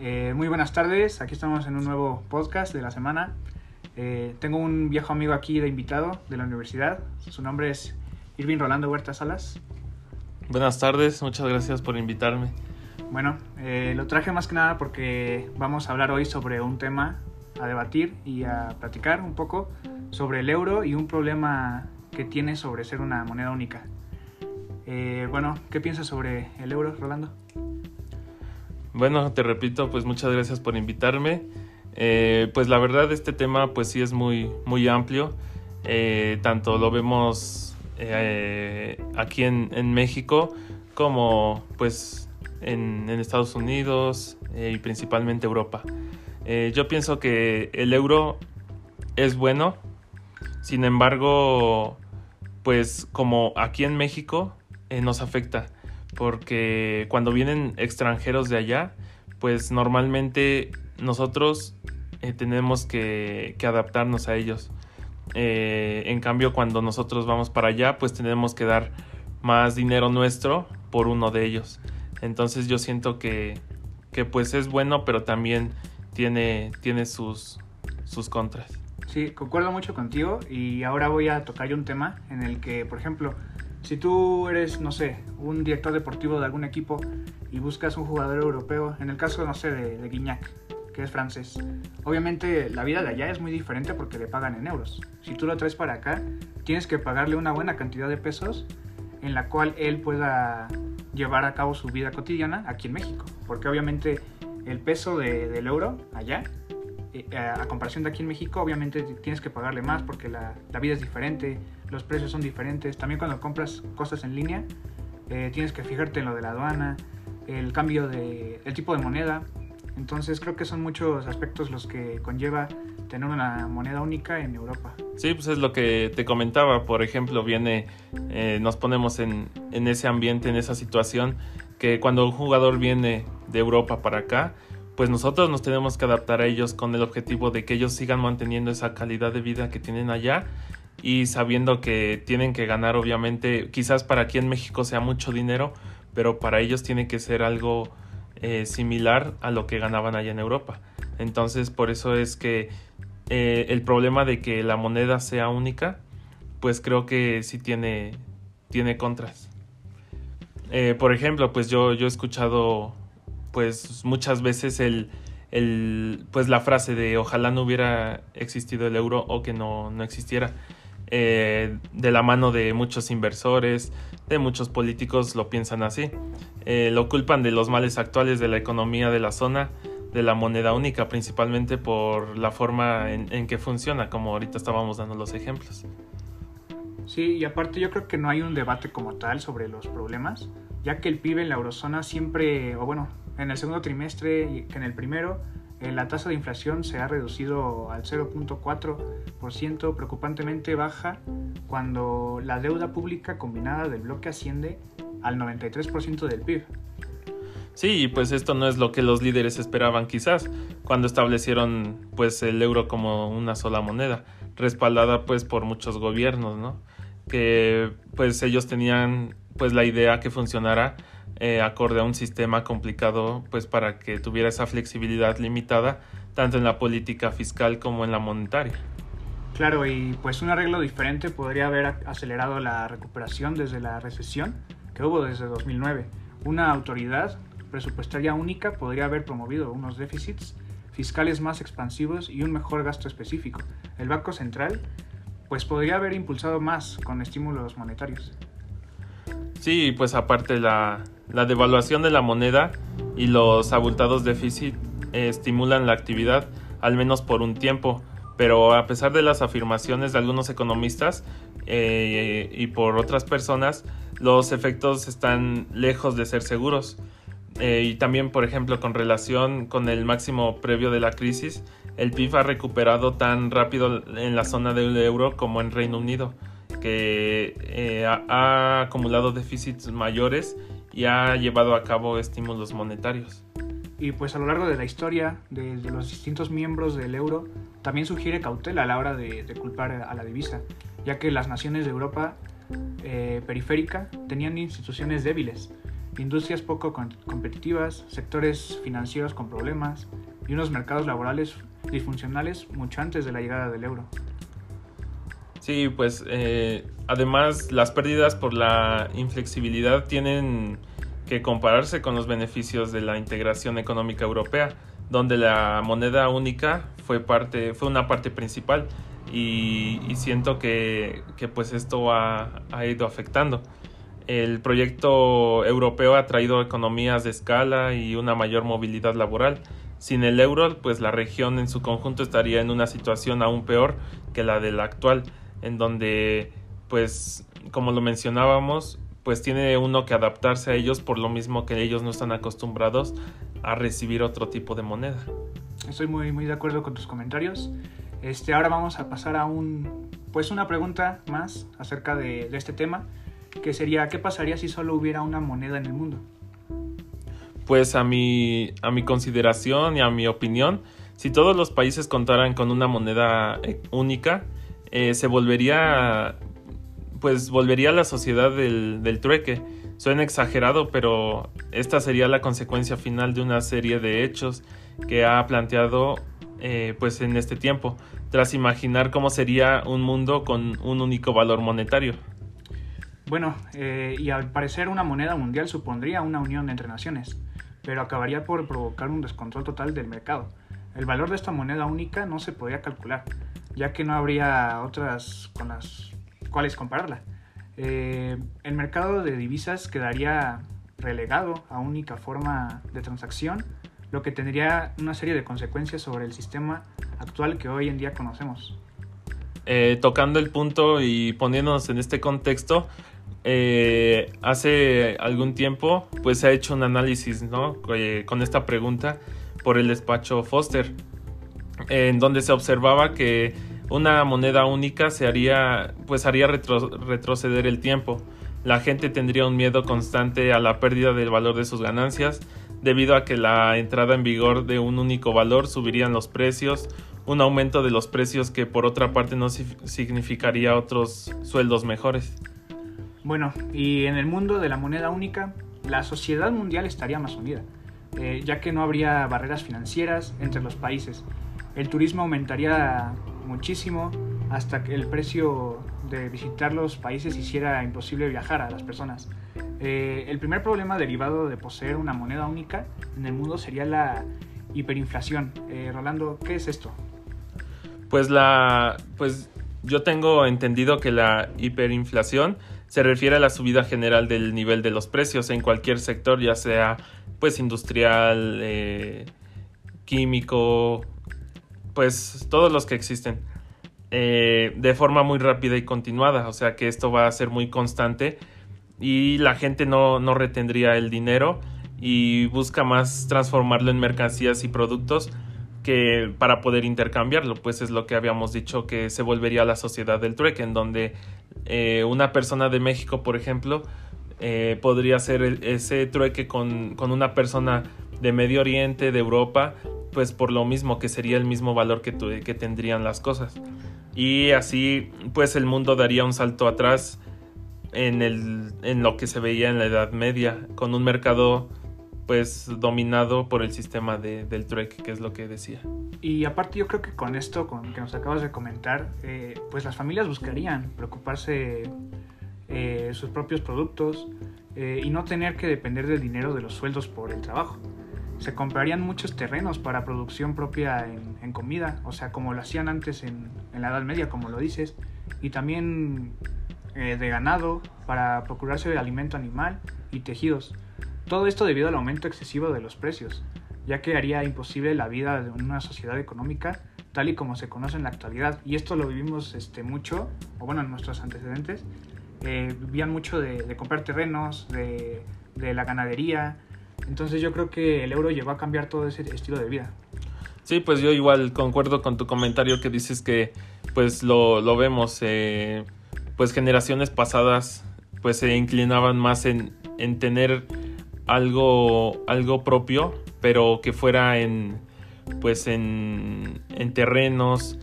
Eh, muy buenas tardes, aquí estamos en un nuevo podcast de la semana. Eh, tengo un viejo amigo aquí de invitado de la universidad. Su nombre es Irving Rolando Huerta Salas. Buenas tardes, muchas gracias por invitarme. Bueno, eh, lo traje más que nada porque vamos a hablar hoy sobre un tema a debatir y a platicar un poco sobre el euro y un problema que tiene sobre ser una moneda única. bueno, ¿qué piensas sobre el euro, Rolando? Bueno, te repito, pues muchas gracias por invitarme. Eh, pues la verdad este tema pues sí es muy, muy amplio. Eh, tanto lo vemos eh, aquí en, México como pues en, en Estados Unidos y principalmente Europa. yo pienso que el euro es bueno, sin embargo pues como aquí en México nos afecta porque cuando vienen extranjeros de allá, pues normalmente nosotros eh, tenemos que, adaptarnos a ellos. Eh, en cambio, cuando nosotros vamos para allá, pues tenemos que dar más dinero nuestro por uno de ellos. Entonces yo siento que, que pues es bueno, pero también tiene, tiene sus, sus contras. Sí, concuerdo mucho contigo y ahora voy a tocar un tema en el que, por ejemplo, si tú eres, no sé, un director deportivo de algún equipo y buscas un jugador europeo, en el caso, no sé, de, de Guignac, que es francés, obviamente la vida de allá es muy diferente porque le pagan en euros. Si tú lo traes para acá, tienes que pagarle una buena cantidad de pesos en la cual él pueda llevar a cabo su vida cotidiana aquí en México. Porque obviamente el peso del euro allá eh, a comparación de aquí en México, obviamente tienes que pagarle más porque la, vida es diferente, los precios son diferentes. También cuando compras cosas en línea, eh, tienes que fijarte en lo de la aduana, el cambio de el tipo de moneda. Entonces creo que son muchos aspectos los que conlleva tener una moneda única en Europa. Sí, pues es lo que te comentaba. Por ejemplo, viene, eh, nos ponemos en, en ese ambiente, en esa situación, que cuando un jugador viene de Europa para acá, pues nosotros nos tenemos que adaptar a ellos con el objetivo de que ellos sigan manteniendo esa calidad de vida que tienen allá y sabiendo que tienen que ganar obviamente, quizás para aquí en México sea mucho dinero, pero para ellos tiene que ser algo eh, similar a lo que ganaban allá en Europa. Entonces por eso es que eh, el problema de que la moneda sea única, pues creo que sí tiene, tiene contras. Eh, por ejemplo, pues yo, yo he escuchado pues muchas veces el, el, pues la frase de ojalá no hubiera existido el euro o que no, no existiera. Eh, de la mano de muchos inversores, de muchos políticos lo piensan así. Eh, lo culpan de los males actuales de la economía de la zona, de la moneda única, principalmente por la forma en, en que funciona, como ahorita estábamos dando los ejemplos. Sí, y aparte yo creo que no hay un debate como tal sobre los problemas, ya que el PIB en la eurozona siempre, o bueno, en el segundo trimestre que en el primero, eh, la tasa de inflación se ha reducido al 0.4%, preocupantemente baja cuando la deuda pública combinada del bloque asciende al 93% del PIB. Sí, pues esto no es lo que los líderes esperaban quizás cuando establecieron pues el euro como una sola moneda, respaldada pues por muchos gobiernos, ¿no? Que pues ellos tenían pues la idea que funcionara eh, acorde a un sistema complicado, pues para que tuviera esa flexibilidad limitada tanto en la política fiscal como en la monetaria. Claro, y pues un arreglo diferente podría haber acelerado la recuperación desde la recesión que hubo desde 2009. Una autoridad presupuestaria única podría haber promovido unos déficits fiscales más expansivos y un mejor gasto específico. El Banco Central pues podría haber impulsado más con estímulos monetarios. Sí, pues aparte la, la devaluación de la moneda y los abultados déficit eh, estimulan la actividad, al menos por un tiempo, pero a pesar de las afirmaciones de algunos economistas eh, y por otras personas, los efectos están lejos de ser seguros. Eh, y también, por ejemplo, con relación con el máximo previo de la crisis, el PIB ha recuperado tan rápido en la zona del euro como en Reino Unido, que ha, ha acumulado déficits mayores y ha llevado a cabo estímulos monetarios. Y pues a lo largo de la historia de, los distintos miembros del euro también sugiere cautela a la hora de, culpar a la divisa, ya que las naciones de Europa eh, periférica tenían instituciones débiles industrias poco competitivas, sectores financieros con problemas y unos mercados laborales disfuncionales mucho antes de la llegada del euro. Sí, pues eh, además las pérdidas por la inflexibilidad tienen que compararse con los beneficios de la integración económica europea, donde la moneda única fue parte, fue una parte principal y, siento que, pues esto ha, ha, ido afectando. El proyecto europeo ha traído economías de escala y una mayor movilidad laboral. Sin el euro, pues la región en su conjunto estaría en una situación aún peor que la de la actual en donde, pues, como lo mencionábamos, pues tiene uno que adaptarse a ellos por lo mismo que ellos no están acostumbrados a recibir otro tipo de moneda. Estoy muy, muy de acuerdo con tus comentarios. Este, ahora vamos a pasar a un, pues una pregunta más acerca de, de este tema, que sería, ¿qué pasaría si solo hubiera una moneda en el mundo? Pues a mi, a mi consideración y a mi opinión, si todos los países contaran con una moneda eh, única, eh, se volvería, pues volvería a la sociedad del, trueque. Suena exagerado, pero esta sería la consecuencia final de una serie de hechos que ha planteado eh, pues en este tiempo, tras imaginar cómo sería un mundo con un único valor monetario. Bueno, eh, y al parecer una moneda mundial supondría una unión entre naciones, pero acabaría por provocar un descontrol total del mercado. El valor de esta moneda única no se podría calcular, ya que no habría otras con las cuales compararla. Eh, el mercado de divisas quedaría relegado a única forma de transacción, lo que tendría una serie de consecuencias sobre el sistema actual que hoy en día conocemos. Eh, tocando el punto y poniéndonos en este contexto, eh, hace algún tiempo pues se ha hecho un análisis ¿no? con esta pregunta por el despacho Foster, en donde se observaba que una moneda única se haría, pues haría retroceder el tiempo. La gente tendría un miedo constante a la pérdida del valor de sus ganancias, debido a que la entrada en vigor de un único valor subirían los precios, un aumento de los precios que por otra parte no significaría otros sueldos mejores. Bueno, y en el mundo de la moneda única, la sociedad mundial estaría más unida, eh, ya que no habría barreras financieras entre los países. El turismo aumentaría muchísimo hasta que el precio de visitar los países hiciera imposible viajar a las personas. Eh, el primer problema derivado de poseer una moneda única en el mundo sería la hiperinflación. Eh, Rolando, ¿qué es esto? Pues la, pues yo tengo entendido que la hiperinflación se refiere a la subida general del nivel de los precios en cualquier sector, ya sea pues industrial, eh, químico, pues todos los que existen eh, de forma muy rápida y continuada, o sea que esto va a ser muy constante y la gente no, no retendría el dinero y busca más transformarlo en mercancías y productos que para poder intercambiarlo, pues es lo que habíamos dicho que se volvería la sociedad del trueque, en donde eh, una persona de México, por ejemplo, eh, podría hacer ese trueque con, con, una persona de Medio Oriente, de Europa, pues por lo mismo que sería el mismo valor que, que tendrían las cosas. Y así pues el mundo daría un salto atrás en, el, en lo que se veía en la Edad Media, con un mercado pues dominado por el sistema de, del trueque, que es lo que decía. Y aparte yo creo que con esto con que nos acabas de comentar, eh, pues las familias buscarían preocuparse eh, sus propios productos eh, y no tener que depender del dinero de los sueldos por el trabajo se comprarían muchos terrenos para producción propia en, comida, o sea, como lo hacían antes en, la Edad Media, como lo dices, y también eh, de ganado para procurarse de alimento animal y tejidos. Todo esto debido al aumento excesivo de los precios, ya que haría imposible la vida de una sociedad económica tal y como se conoce en la actualidad. Y esto lo vivimos este, mucho, o bueno, en nuestros antecedentes, eh, vivían mucho de, comprar terrenos, de, de la ganadería, entonces yo creo que el euro llegó a cambiar todo ese estilo de vida. Sí, pues yo igual concuerdo con tu comentario que dices que pues lo, lo vemos, eh, pues generaciones pasadas pues se inclinaban más en, en tener algo, algo propio, pero que fuera en pues en, en terrenos,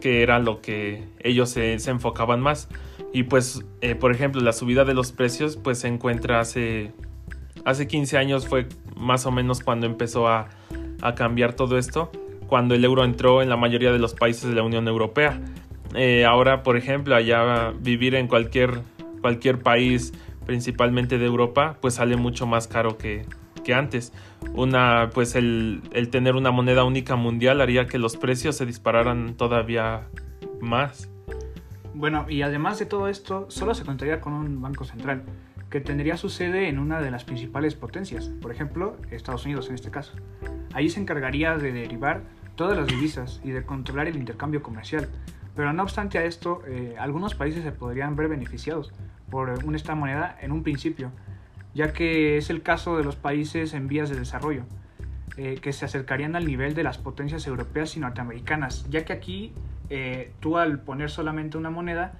que era lo que ellos se, se enfocaban más. Y pues, eh, por ejemplo, la subida de los precios pues se encuentra hace hace 15 años fue más o menos cuando empezó a, a cambiar todo esto, cuando el euro entró en la mayoría de los países de la Unión Europea. Eh, ahora, por ejemplo, allá vivir en cualquier, cualquier país, principalmente de Europa, pues sale mucho más caro que, que antes. Una, pues el, el, tener una moneda única mundial haría que los precios se dispararan todavía más. Bueno, y además de todo esto, solo se contaría con un banco central, que tendría su sede en una de las principales potencias, por ejemplo, Estados Unidos en este caso. Ahí se encargaría de derivar todas las divisas y de controlar el intercambio comercial. Pero no obstante a esto, eh, algunos países se podrían ver beneficiados por esta moneda en un principio, ya que es el caso de los países en vías de desarrollo, eh, que se acercarían al nivel de las potencias europeas y norteamericanas, ya que aquí eh, tú al poner solamente una moneda,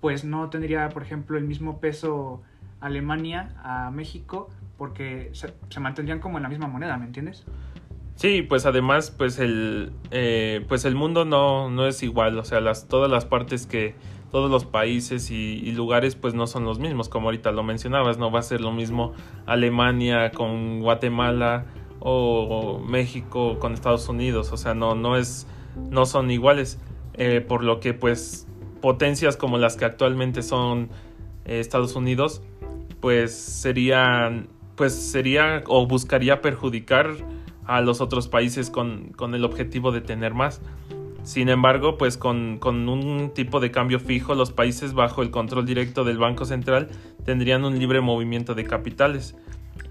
pues no tendría, por ejemplo, el mismo peso Alemania a México, porque se, se mantendrían como en la misma moneda, ¿me entiendes? Sí, pues además, pues el, eh, pues el mundo no, no es igual, o sea, las, todas las partes que, todos los países y, lugares pues no son los mismos, como ahorita lo mencionabas, no va a ser lo mismo Alemania con Guatemala o, México con Estados Unidos, o sea, no, no es, no son iguales, eh, por lo que pues potencias como las que actualmente son eh, Estados Unidos, pues serían, pues sería o buscaría perjudicar a los otros países con, con el objetivo de tener más. Sin embargo, pues con, con, un tipo de cambio fijo, los países bajo el control directo del Banco Central tendrían un libre movimiento de capitales.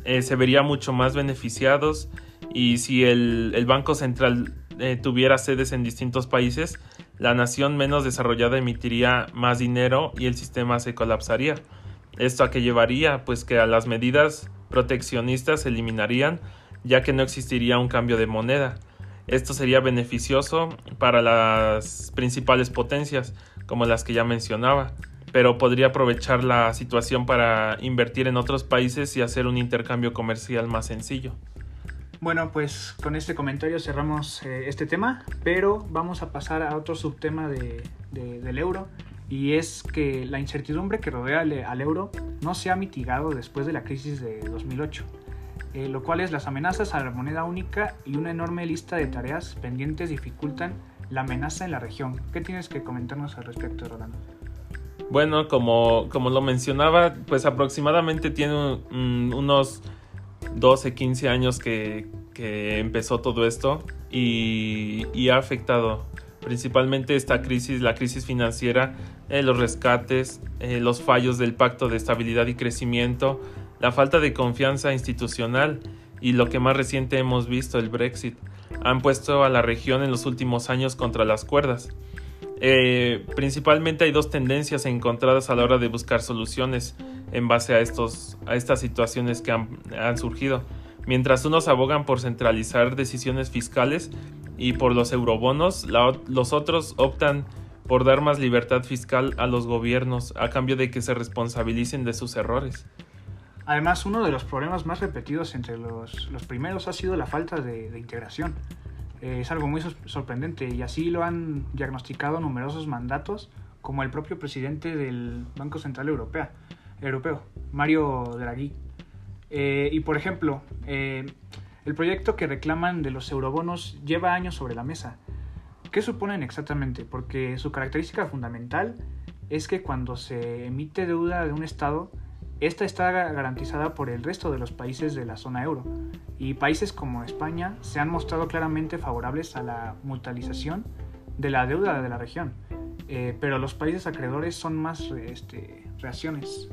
Eh, se vería mucho más beneficiados y si el, el Banco Central eh, tuviera sedes en distintos países, la nación menos desarrollada emitiría más dinero y el sistema se colapsaría. Esto a que llevaría pues que a las medidas proteccionistas se eliminarían ya que no existiría un cambio de moneda. Esto sería beneficioso para las principales potencias, como las que ya mencionaba, pero podría aprovechar la situación para invertir en otros países y hacer un intercambio comercial más sencillo. Bueno, pues con este comentario cerramos eh, este tema, pero vamos a pasar a otro subtema de, del euro, y es que la incertidumbre que rodea al euro no se ha mitigado después de la crisis de 2008. Eh, lo cual es las amenazas a la moneda única y una enorme lista de tareas pendientes dificultan la amenaza en la región. ¿Qué tienes que comentarnos al respecto, Rolando? Bueno, como, como lo mencionaba, pues aproximadamente tiene unos 12, 15 años que, que empezó todo esto y, y, ha afectado principalmente esta crisis, la crisis financiera, eh, los rescates, eh, los fallos del pacto de estabilidad y crecimiento, la falta de confianza institucional y lo que más reciente hemos visto, el Brexit, han puesto a la región en los últimos años contra las cuerdas. Eh, principalmente hay dos tendencias encontradas a la hora de buscar soluciones en base a, estos, a estas situaciones que han, han surgido. Mientras unos abogan por centralizar decisiones fiscales y por los eurobonos, los otros optan por dar más libertad fiscal a los gobiernos a cambio de que se responsabilicen de sus errores. Además, uno de los problemas más repetidos entre los, los primeros ha sido la falta de, integración. Eh, es algo muy sorprendente y así lo han diagnosticado numerosos mandatos, como el propio presidente del Banco Central Europeo, Europeo Mario Draghi. Eh, y por ejemplo, eh, el proyecto que reclaman de los eurobonos lleva años sobre la mesa. ¿Qué suponen exactamente? Porque su característica fundamental es que cuando se emite deuda de un Estado, esta está garantizada por el resto de los países de la zona euro y países como España se han mostrado claramente favorables a la mutualización de la deuda de la región, eh, pero los países acreedores son más este, reacciones.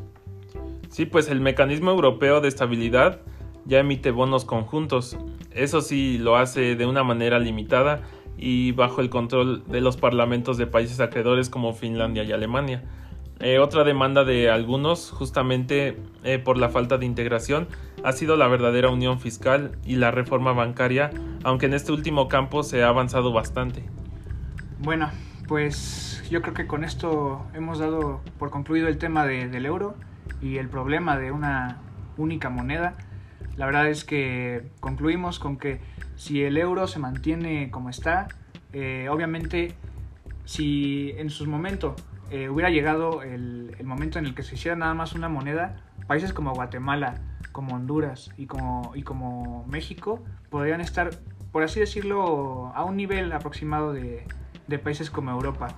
Sí, pues el mecanismo europeo de estabilidad ya emite bonos conjuntos. Eso sí lo hace de una manera limitada y bajo el control de los parlamentos de países acreedores como Finlandia y Alemania. Eh, otra demanda de algunos, justamente eh, por la falta de integración, ha sido la verdadera unión fiscal y la reforma bancaria, aunque en este último campo se ha avanzado bastante. Bueno, pues yo creo que con esto hemos dado por concluido el tema del euro y el problema de una única moneda. La verdad es que concluimos con que si el euro se mantiene como está, eh, obviamente si en su momento eh, hubiera llegado el, momento en el que se hiciera nada más una moneda, países como Guatemala, como Honduras y como, México podrían estar, por así decirlo, a un nivel aproximado de, países como Europa.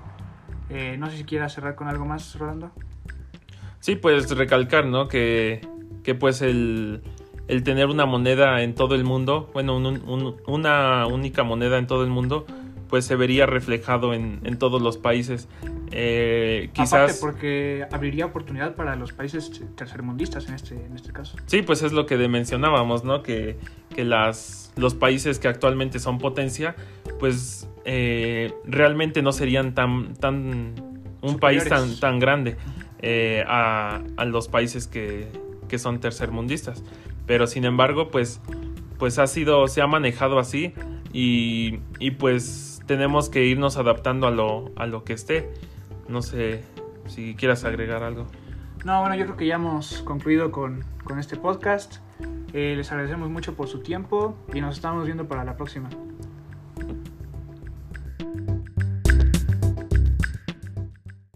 Eh, no sé si quieras cerrar con algo más, Rolando. Sí, pues recalcar, ¿no? Que, que pues el, el tener una moneda en todo el mundo, bueno, un, una única moneda en todo el mundo, pues se vería reflejado en, en todos los países. Eh, quizás... Aparte porque abriría oportunidad para los países tercermundistas en este, en este caso. Sí, pues es lo que mencionábamos, ¿no? Que, que las, los países que actualmente son potencia, pues eh, realmente no serían tan, tan un país tan, tan grande eh, a, a, los países que, que son tercermundistas. Pero sin embargo, pues, pues ha sido, se ha manejado así y, y pues tenemos que irnos adaptando a lo, a lo que esté. No sé si quieras agregar algo. No, bueno, yo creo que ya hemos concluido con, con este podcast. Eh, les agradecemos mucho por su tiempo y nos estamos viendo para la próxima.